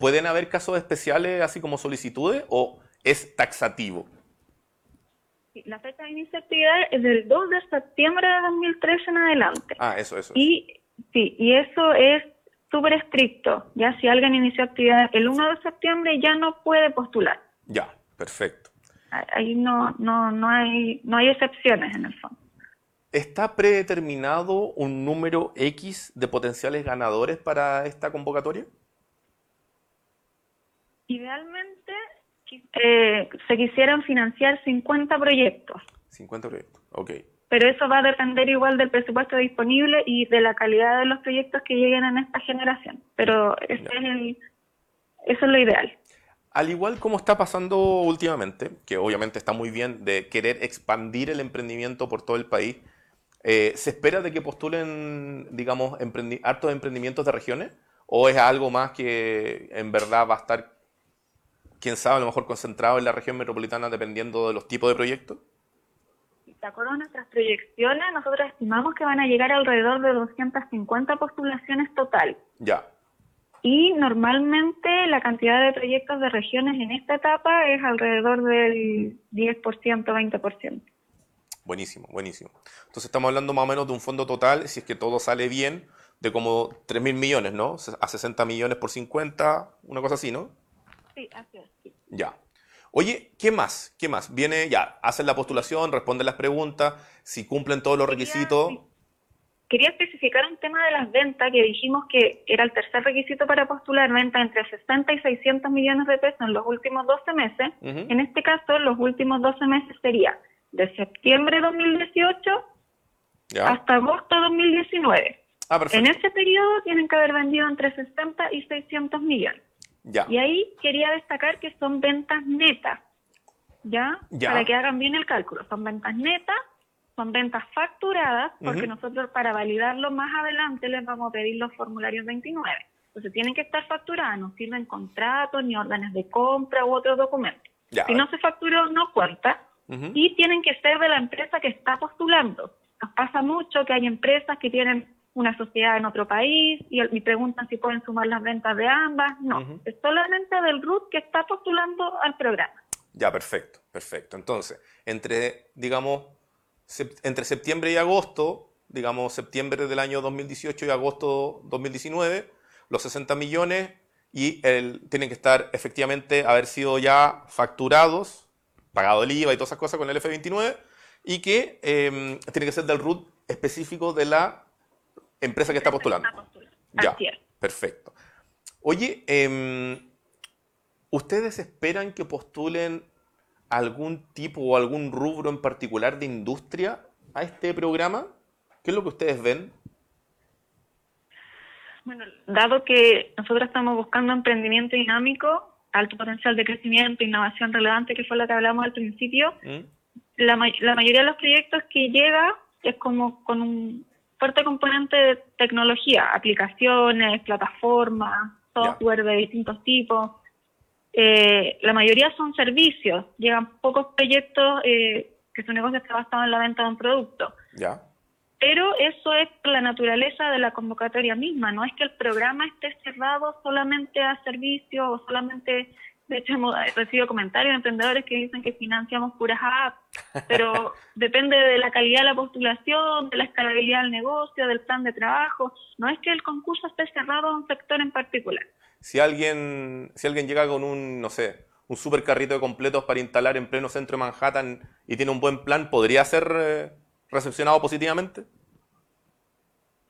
¿Pueden haber casos especiales así como solicitudes o es taxativo? La fecha de inicio de actividad es del 2 de septiembre de 2013 en adelante. Ah, eso, eso. Y, sí, y eso es súper estricto. Ya si alguien inició actividad el 1 de septiembre ya no puede postular. Ya, perfecto. Ahí no, no, no, hay, no hay excepciones en el fondo. ¿Está predeterminado un número X de potenciales ganadores para esta convocatoria? Idealmente eh, se quisieran financiar 50 proyectos. 50 proyectos, ok. Pero eso va a depender igual del presupuesto disponible y de la calidad de los proyectos que lleguen en esta generación. Pero ese es el, eso es lo ideal. Al igual como está pasando últimamente, que obviamente está muy bien de querer expandir el emprendimiento por todo el país, eh, ¿se espera de que postulen, digamos, hartos emprendimientos de regiones? ¿O es algo más que en verdad va a estar quién sabe, a lo mejor concentrado en la región metropolitana dependiendo de los tipos de proyectos? De acuerdo a nuestras proyecciones, nosotros estimamos que van a llegar alrededor de 250 postulaciones total. Ya. Y normalmente la cantidad de proyectos de regiones en esta etapa es alrededor del 10%, 20%. Buenísimo, buenísimo. Entonces estamos hablando más o menos de un fondo total, si es que todo sale bien, de como 3 mil millones, ¿no? A 60 millones por 50, una cosa así, ¿no? Ya. Oye, ¿qué más? ¿Qué más? Viene, ya, hacen la postulación, responden las preguntas, si cumplen todos los requisitos. Quería especificar un tema de las ventas que dijimos que era el tercer requisito para postular venta entre 60 y 600 millones de pesos en los últimos 12 meses. En este caso, los últimos 12 meses sería de septiembre de 2018 hasta agosto de 2019. Ah, en ese periodo tienen que haber vendido entre 60 y 600 millones. Y ahí quería destacar que son ventas netas, ¿ya? Para que hagan bien el cálculo. Son ventas netas, son ventas facturadas, porque nosotros para validarlo más adelante les vamos a pedir los formularios 29. Entonces tienen que estar facturadas, no sirven contratos ni órdenes de compra u otros documentos. Si no se facturó, no cuenta. Y tienen que ser de la empresa que está postulando. Nos pasa mucho que hay empresas que tienen una sociedad en otro país y, me preguntan si pueden sumar las ventas de ambas. No, es solamente del RUT que está postulando al programa. Ya, perfecto, perfecto. Entonces, entre, digamos, entre septiembre y agosto, digamos, septiembre del año 2018 y agosto 2019, los 60 millones y el, tienen que estar efectivamente haber sido ya facturados, pagado el IVA y todas esas cosas con el F29 y que eh, tiene que ser del RUT específico de la empresa que está postulando. Ya, perfecto. Oye, em, ¿ustedes esperan que postulen algún tipo o algún rubro en particular de industria a este programa? ¿Qué es lo que ustedes ven? Bueno, dado que nosotros estamos buscando emprendimiento dinámico, alto potencial de crecimiento, innovación relevante, que fue lo que hablamos al principio, ¿Mm? la, la mayoría de los proyectos que llega es como con un fuerte componente de tecnología, aplicaciones, plataformas, software de distintos tipos. Eh, la mayoría son servicios, llegan pocos proyectos eh, que su negocio está basado en la venta de un producto. Ya. Pero eso es la naturaleza de la convocatoria misma, no es que el programa esté cerrado solamente a servicios o solamente, de hecho hemos recibido comentarios de emprendedores que dicen que financiamos puras apps, pero <laughs> depende de la calidad de la postulación, de la escalabilidad del negocio, del plan de trabajo, no es que el concurso esté cerrado a un sector en particular. Si alguien, si alguien llega con un, no sé, un super carrito de completos para instalar en pleno centro de Manhattan y tiene un buen plan, ¿podría ser eh, recepcionado positivamente?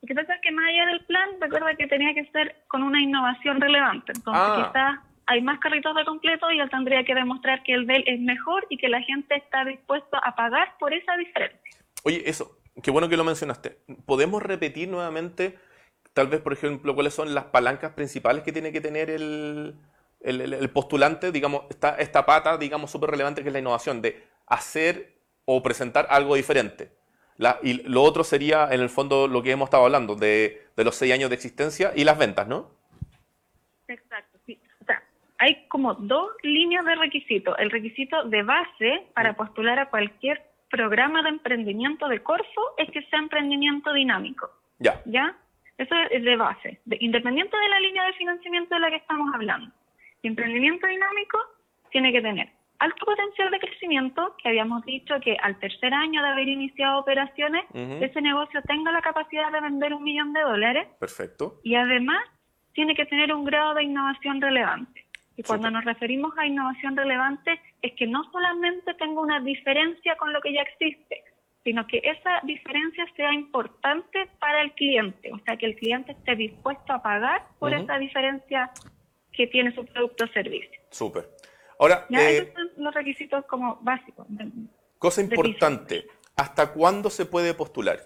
Lo que pasa es que más allá del plan, recuerda que tenía que ser con una innovación relevante. Entonces, ah. quizás hay más carritos de completo y él tendría que demostrar que el de él es mejor y que la gente está dispuesta a pagar por esa diferencia. Oye, eso, qué bueno que lo mencionaste. ¿Podemos repetir nuevamente, tal vez, por ejemplo, cuáles son las palancas principales que tiene que tener el, el postulante? Digamos, esta, esta pata, digamos, súper relevante que es la innovación, de hacer o presentar algo diferente y lo otro sería, en el fondo, lo que hemos estado hablando, de, los seis años de existencia y las ventas, ¿no? Exacto, hay como dos líneas de requisitos. El requisito de base para postular a cualquier programa de emprendimiento de Corfo es que sea emprendimiento dinámico. Ya. ¿Ya? Eso es de base, independiente de la línea de financiamiento de la que estamos hablando. Emprendimiento dinámico tiene que tener alto potencial de crecimiento, que habíamos dicho que al tercer año de haber iniciado operaciones, ese negocio tenga la capacidad de vender un millón de dólares. Perfecto. Y además tiene que tener un grado de innovación relevante. Y cuando nos referimos a innovación relevante, es que no solamente tenga una diferencia con lo que ya existe, sino que esa diferencia sea importante para el cliente, o sea, que el cliente esté dispuesto a pagar por esa diferencia que tiene su producto o servicio. Súper. Ahora, eh, son los requisitos como básicos. cosa importante, ¿hasta cuándo se puede postular?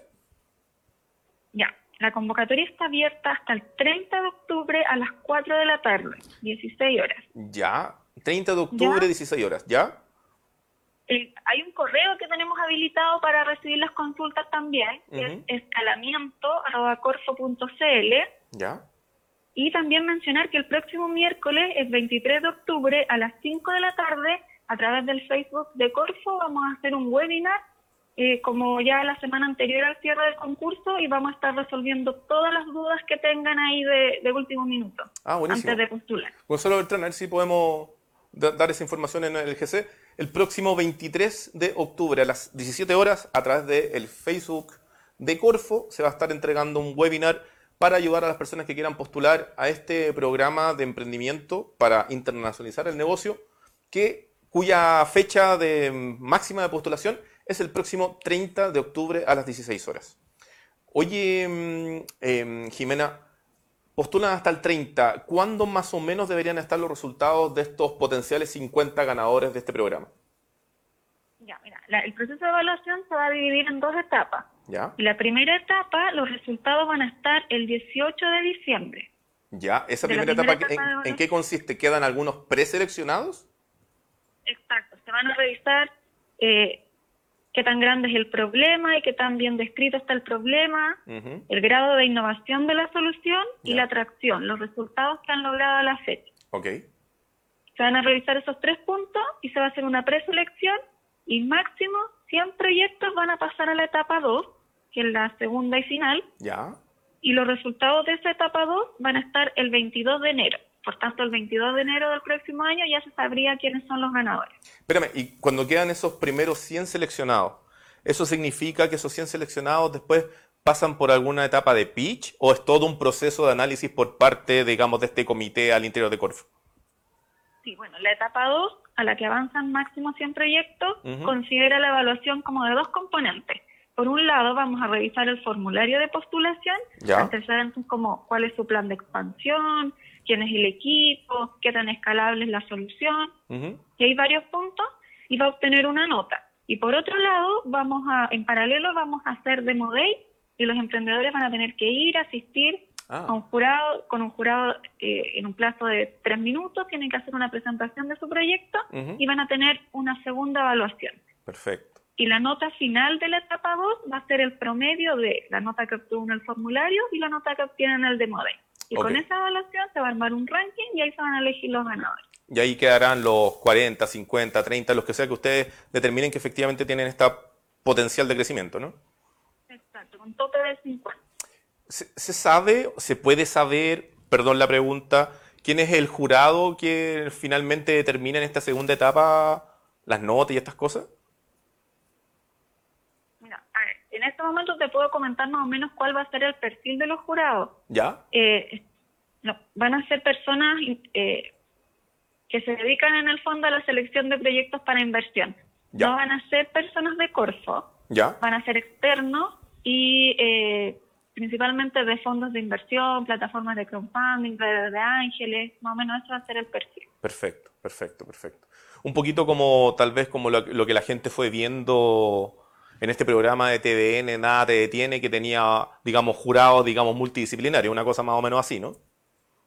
Ya, la convocatoria está abierta hasta el 30 de octubre a las 4 de la tarde, 16 horas. Ya, 30 de octubre, 16 horas, ¿ya? hay un correo que tenemos habilitado para recibir las consultas también, que es escalamiento.corfo.cl. Ya. Y también mencionar que el próximo miércoles, el 23 de octubre, a las 5 de la tarde, a través del Facebook de Corfo, vamos a hacer un webinar, eh, como ya la semana anterior al cierre del concurso, y vamos a estar resolviendo todas las dudas que tengan ahí de, último minuto, ah, antes de postular. Gonzalo Beltrán, a ver si podemos dar esa información en el GC. El próximo 23 de octubre, a las 17 horas, a través del Facebook de Corfo, se va a estar entregando un webinar para ayudar a las personas que quieran postular a este programa de emprendimiento para internacionalizar el negocio, que, cuya fecha de máxima de postulación es el próximo 30 de octubre a las 16 horas. Oye, mm, em, Jimena, postulan hasta el 30. ¿Cuándo más o menos deberían estar los resultados de estos potenciales 50 ganadores de este programa? Ya, mira, el proceso de evaluación se va a dividir en dos etapas. ¿Ya? La primera etapa, los resultados van a estar el 18 de diciembre. ¿Ya? ¿Esa primera, etapa, en, qué consiste? ¿Quedan algunos preseleccionados? Exacto, se van a revisar eh, qué tan grande es el problema y qué tan bien descrito está el problema, el grado de innovación de la solución y la atracción, los resultados que han logrado a la fecha. Okay. Se van a revisar esos tres puntos y se va a hacer una preselección y máximo 100 proyectos van a pasar a la etapa 2, que es la segunda y final. Ya. Y los resultados de esa etapa 2 van a estar el 22 de enero. Por tanto, el 22 de enero del próximo año ya se sabría quiénes son los ganadores. Espérame, y cuando quedan esos primeros 100 seleccionados, ¿eso significa que esos 100 seleccionados después pasan por alguna etapa de pitch o es todo un proceso de análisis por parte, digamos, de este comité al interior de Corfo? Sí, bueno, la etapa 2, a la que avanzan máximo 100 proyectos, considera la evaluación como de dos componentes. Por un lado, vamos a revisar el formulario de postulación, antecedentes como cuál es su plan de expansión, quién es el equipo, qué tan escalable es la solución, y hay varios puntos, y va a obtener una nota. Y por otro lado, vamos a, en paralelo, vamos a hacer demo day, y los emprendedores van a tener que ir, asistir Ah. un jurado, con un jurado eh, en un plazo de tres minutos, tienen que hacer una presentación de su proyecto y van a tener una segunda evaluación. Perfecto. Y la nota final de la etapa 2 va a ser el promedio de la nota que obtuvo en el formulario y la nota que obtienen en el demo day. Y con esa evaluación se va a armar un ranking y ahí se van a elegir los ganadores. Y ahí quedarán los 40, 50, 30, los que sea que ustedes determinen que efectivamente tienen esta potencial de crecimiento, ¿no? Exacto, con tope de 50. ¿Se, sabe, se puede saber, perdón la pregunta, quién es el jurado que finalmente determina en esta segunda etapa las notas y estas cosas? Mira, en este momento te puedo comentar más o menos cuál va a ser el perfil de los jurados. ¿Ya? Eh, van a ser personas eh, que se dedican en el fondo a la selección de proyectos para inversión. No van a ser personas de Corfo. ¿Ya? Van a ser externos y eh, principalmente de fondos de inversión, plataformas de crowdfunding, redes de ángeles, más o menos eso va a ser el perfil. Perfecto, perfecto, perfecto. Un poquito como tal vez como lo, que la gente fue viendo en este programa de TVN, Nada te detiene, que tenía, digamos, jurados, digamos, multidisciplinarios, una cosa más o menos así, ¿no?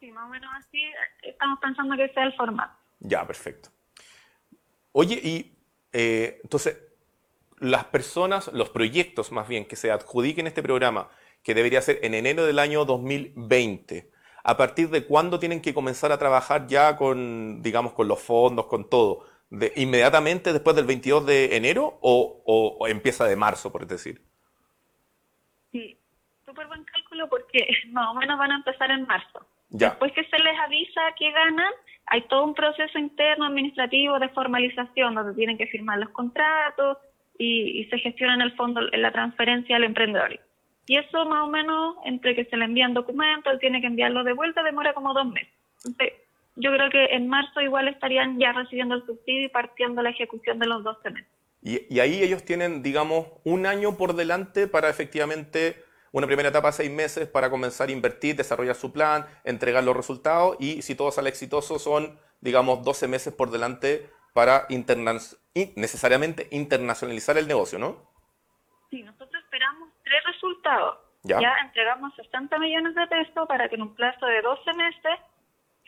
Sí, más o menos así, estamos pensando que sea el formato. Ya, perfecto. Oye, y eh, entonces, las personas, los proyectos más bien que se adjudiquen este programa, que debería ser en enero del año 2020. ¿A partir de cuándo tienen que comenzar a trabajar ya con, digamos, con los fondos, con todo? ¿De, ¿Inmediatamente después del 22 de enero o, empieza de marzo, por decir? Sí, súper buen cálculo porque <laughs> más o menos van a empezar en marzo. Después que se les avisa que ganan, hay todo un proceso interno administrativo de formalización donde tienen que firmar los contratos y, y se gestiona en el fondo la transferencia al emprendedor. Y eso más o menos, entre que se le envían documentos, él tiene que enviarlo de vuelta, demora como dos meses. Entonces, yo creo que en marzo igual estarían ya recibiendo el subsidio y partiendo la ejecución de los dos meses. Y, ahí ellos tienen, digamos, un año por delante para efectivamente una primera etapa, seis meses, para comenzar a invertir, desarrollar su plan, entregar los resultados y si todo sale exitoso son, digamos, 12 meses por delante para necesariamente internacionalizar el negocio, ¿no? Sí, nosotros esperamos tres resultados. Ya. entregamos 60 millones de pesos para que en un plazo de 12 meses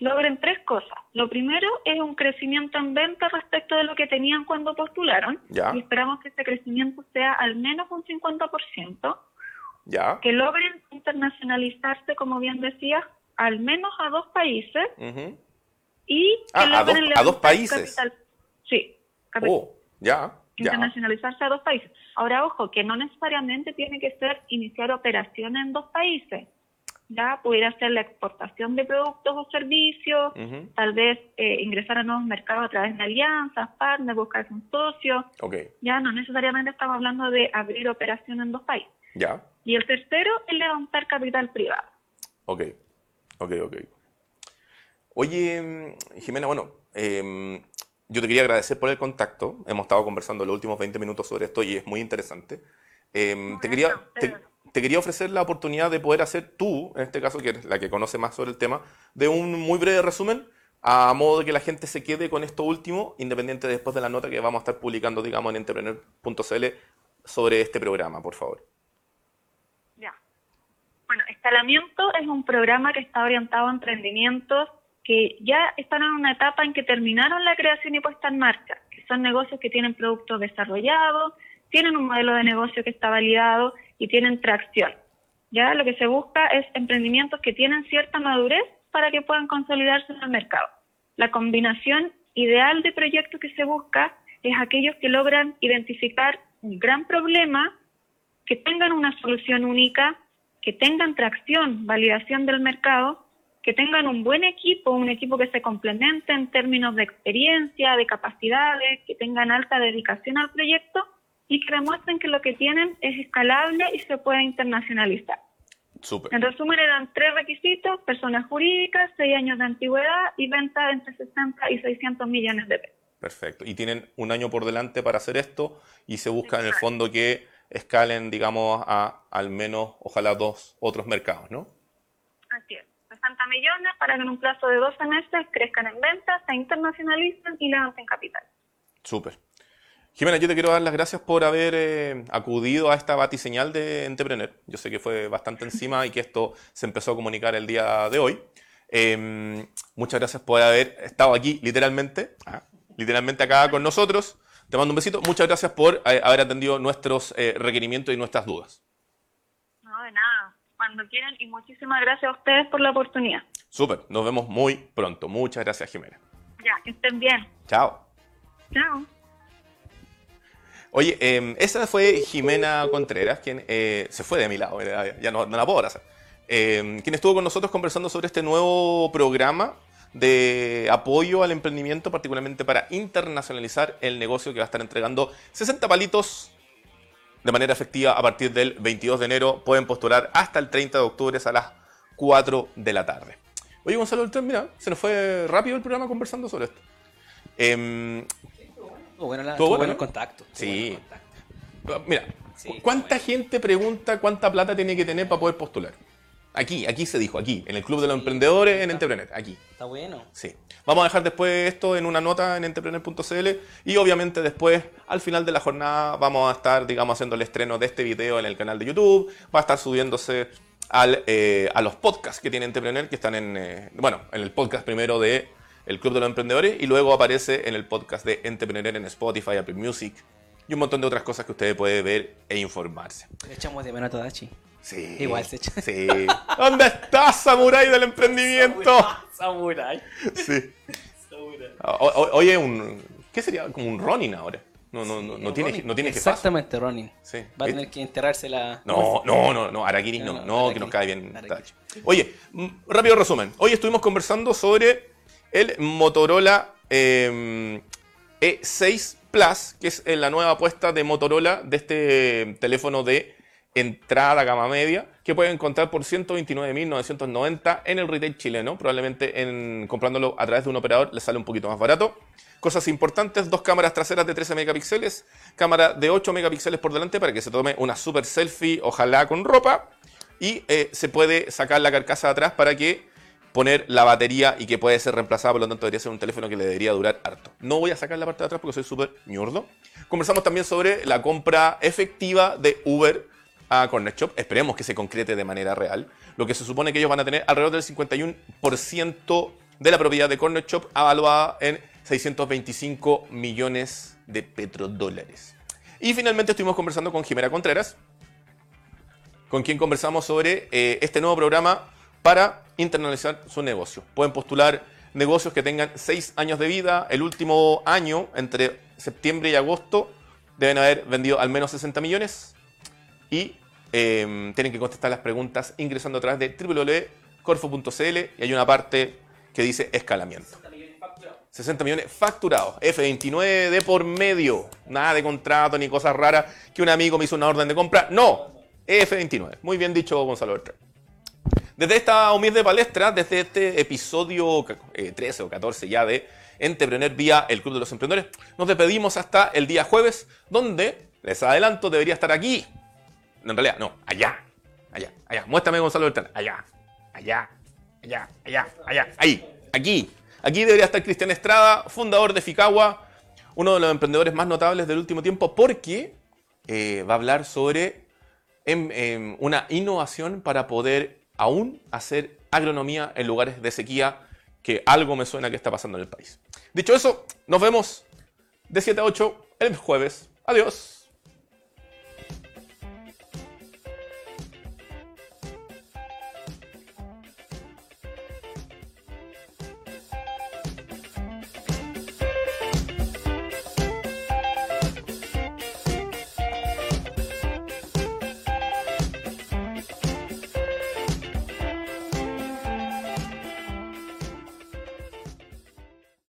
logren tres cosas. Lo primero es un crecimiento en venta respecto de lo que tenían cuando postularon. Ya. Y esperamos que ese crecimiento sea al menos un 50%. Ya. Que logren internacionalizarse, como bien decía, al menos a dos países. Y ah, a, dos, a dos países. Sí. Oh, ya internacionalizarse a dos países. Ahora, ojo, que no necesariamente tiene que ser iniciar operaciones en dos países. Ya pudiera ser la exportación de productos o servicios, tal vez eh, ingresar a nuevos mercados a través de alianzas, partners, buscar un socio. Ya no necesariamente estamos hablando de abrir operaciones en dos países. Ya. Y el tercero es levantar capital privado. Ok, ok, ok. Oye, Jimena, bueno, eh, yo te quería agradecer por el contacto. Hemos estado conversando los últimos 20 minutos sobre esto y es muy interesante. Em, te, quería, te, quería ofrecer la oportunidad de poder hacer tú, en este caso, que eres la que conoce más sobre el tema, de un muy breve resumen a modo de que la gente se quede con esto último, independiente después de la nota que vamos a estar publicando, digamos, en entrepreneur.cl sobre este programa, por favor. Ya. Bueno, Escalamiento es un programa que está orientado a emprendimientos que ya están en una etapa en que terminaron la creación y puesta en marcha, que son negocios que tienen productos desarrollados, tienen un modelo de negocio que está validado y tienen tracción. Ya lo que se busca es emprendimientos que tienen cierta madurez para que puedan consolidarse en el mercado. La combinación ideal de proyectos que se busca es aquellos que logran identificar un gran problema, que tengan una solución única, que tengan tracción, validación del mercado, que tengan un buen equipo, un equipo que se complemente en términos de experiencia, de capacidades, que tengan alta dedicación al proyecto y que demuestren que lo que tienen es escalable y se puede internacionalizar. En resumen, eran tres requisitos, personas jurídicas, seis años de antigüedad y venta entre 60 y 600 millones de pesos. Perfecto. Y tienen un año por delante para hacer esto y se busca en el fondo que escalen, digamos, a al menos, ojalá, dos otros mercados, ¿no? Así es. 60 millones para que en un plazo de 12 meses crezcan en ventas, se internacionalicen y levanten capital. Súper. Jimena, yo te quiero dar las gracias por haber eh, acudido a esta batiseñal de Entrepreneur. Yo sé que fue bastante encima y que esto se empezó a comunicar el día de hoy. Em, muchas gracias por haber estado aquí, literalmente, ah, literalmente acá con nosotros. Te mando un besito. Muchas gracias por eh, haber atendido nuestros eh, requerimientos y nuestras dudas. No, de nada. Cuando quieran y muchísimas gracias a ustedes por la oportunidad. Súper. Nos vemos muy pronto. Muchas gracias, Jimena. Ya, que estén bien. Chao. Chao. Oye, em, esa fue Jimena Contreras, quien eh, se fue de mi lado, ya no, la puedo abrazar. Em, quien estuvo con nosotros conversando sobre este nuevo programa de apoyo al emprendimiento, particularmente para internacionalizar el negocio que va a estar entregando 60 palitos de manera efectiva a partir del 22 de enero. Pueden postular hasta el 30 de octubre a las 4 de la tarde. Oye, Gonzalo mira, se nos fue rápido el programa conversando sobre esto. Eh, bueno, bueno, el contacto. Sí. Mira, ¿cuánta gente pregunta cuánta plata tiene que tener para poder postular? Aquí, aquí se dijo, aquí, en el Club de los Emprendedores, en Entrepreneur, aquí. Está bueno. Sí. Vamos a dejar después esto en una nota en entrepreneur.cl y obviamente después, al final de la jornada, vamos a estar, digamos, haciendo el estreno de este video en el canal de YouTube. Va a estar subiéndose al, eh, a los podcasts que tiene Entrepreneur, que están en, eh, bueno, en el podcast primero de el Club de los Emprendedores, y luego aparece en el podcast de Entrepreneur en Spotify, Apple Music y un montón de otras cosas que usted puede ver e informarse. Le echamos de menos a Todachi. Sí. Igual se echa. Sí. <laughs> ¿Dónde está Samurai del emprendimiento? <laughs> Samurai. Sí. Samurai. Oye, un. ¿Qué sería? Como un Ronin ahora. No, no, no, no tiene, no tiene Exactamente, Ronin. Sí. Va a tener que enterrarse la. No, no, no, no, Arakiris no, no, que nos cae bien. Oye, mm, rápido resumen. Hoy estuvimos conversando sobre el Motorola E6 em, Plus, que es la nueva apuesta de Motorola de este teléfono de entrada gama media, que pueden encontrar por 129.990 en el retail chileno. Probablemente en, comprándolo a través de un operador les sale un poquito más barato. Cosas importantes, dos cámaras traseras de 13 megapíxeles, cámara de 8 megapíxeles por delante para que se tome una super selfie, ojalá con ropa. Y eh, se puede sacar la carcasa de atrás para que poner la batería y que puede ser reemplazada, por lo tanto debería ser un teléfono que le debería durar harto. No voy a sacar la parte de atrás porque soy súper ñurdo. Conversamos también sobre la compra efectiva de Uber a Corner Shop. Esperemos que se concrete de manera real. Lo que se supone que ellos van a tener alrededor del 51% de la propiedad de Corner Shop avaluada en 625 millones de petrodólares. Y finalmente estuvimos conversando con Jimena Contreras, con quien conversamos sobre eh, este nuevo programa para internacionalizar su negocio. Pueden postular negocios que tengan 6 años de vida. El último año, entre septiembre y agosto, deben haber vendido al menos 60 millones. Y em, tienen que contestar las preguntas ingresando a través de www.corfo.cl y hay una parte que dice escalamiento. 60 millones facturados. F29 de por medio. Nada de contrato ni cosas raras que un amigo me hizo una orden de compra. No. F29. Muy bien dicho, Gonzalo Bertrán. Desde esta humilde palestra, desde este episodio 13 eh, o 14 ya de Entrepreneur vía el Club de los Emprendedores, nos despedimos hasta el día jueves, donde, les adelanto, debería estar aquí. En realidad, no, allá, allá, allá. Muéstrame Gonzalo Bertán. Allá, allá, allá, allá, allá, ahí, aquí. Aquí debería estar Cristian Estrada, fundador de Ficagua, uno de los emprendedores más notables del último tiempo, porque eh, va a hablar sobre em, em, una innovación para poder aún hacer agronomía en lugares de sequía, que algo me suena que está pasando en el país. Dicho eso, nos vemos de 7 a 8 el jueves. Adiós.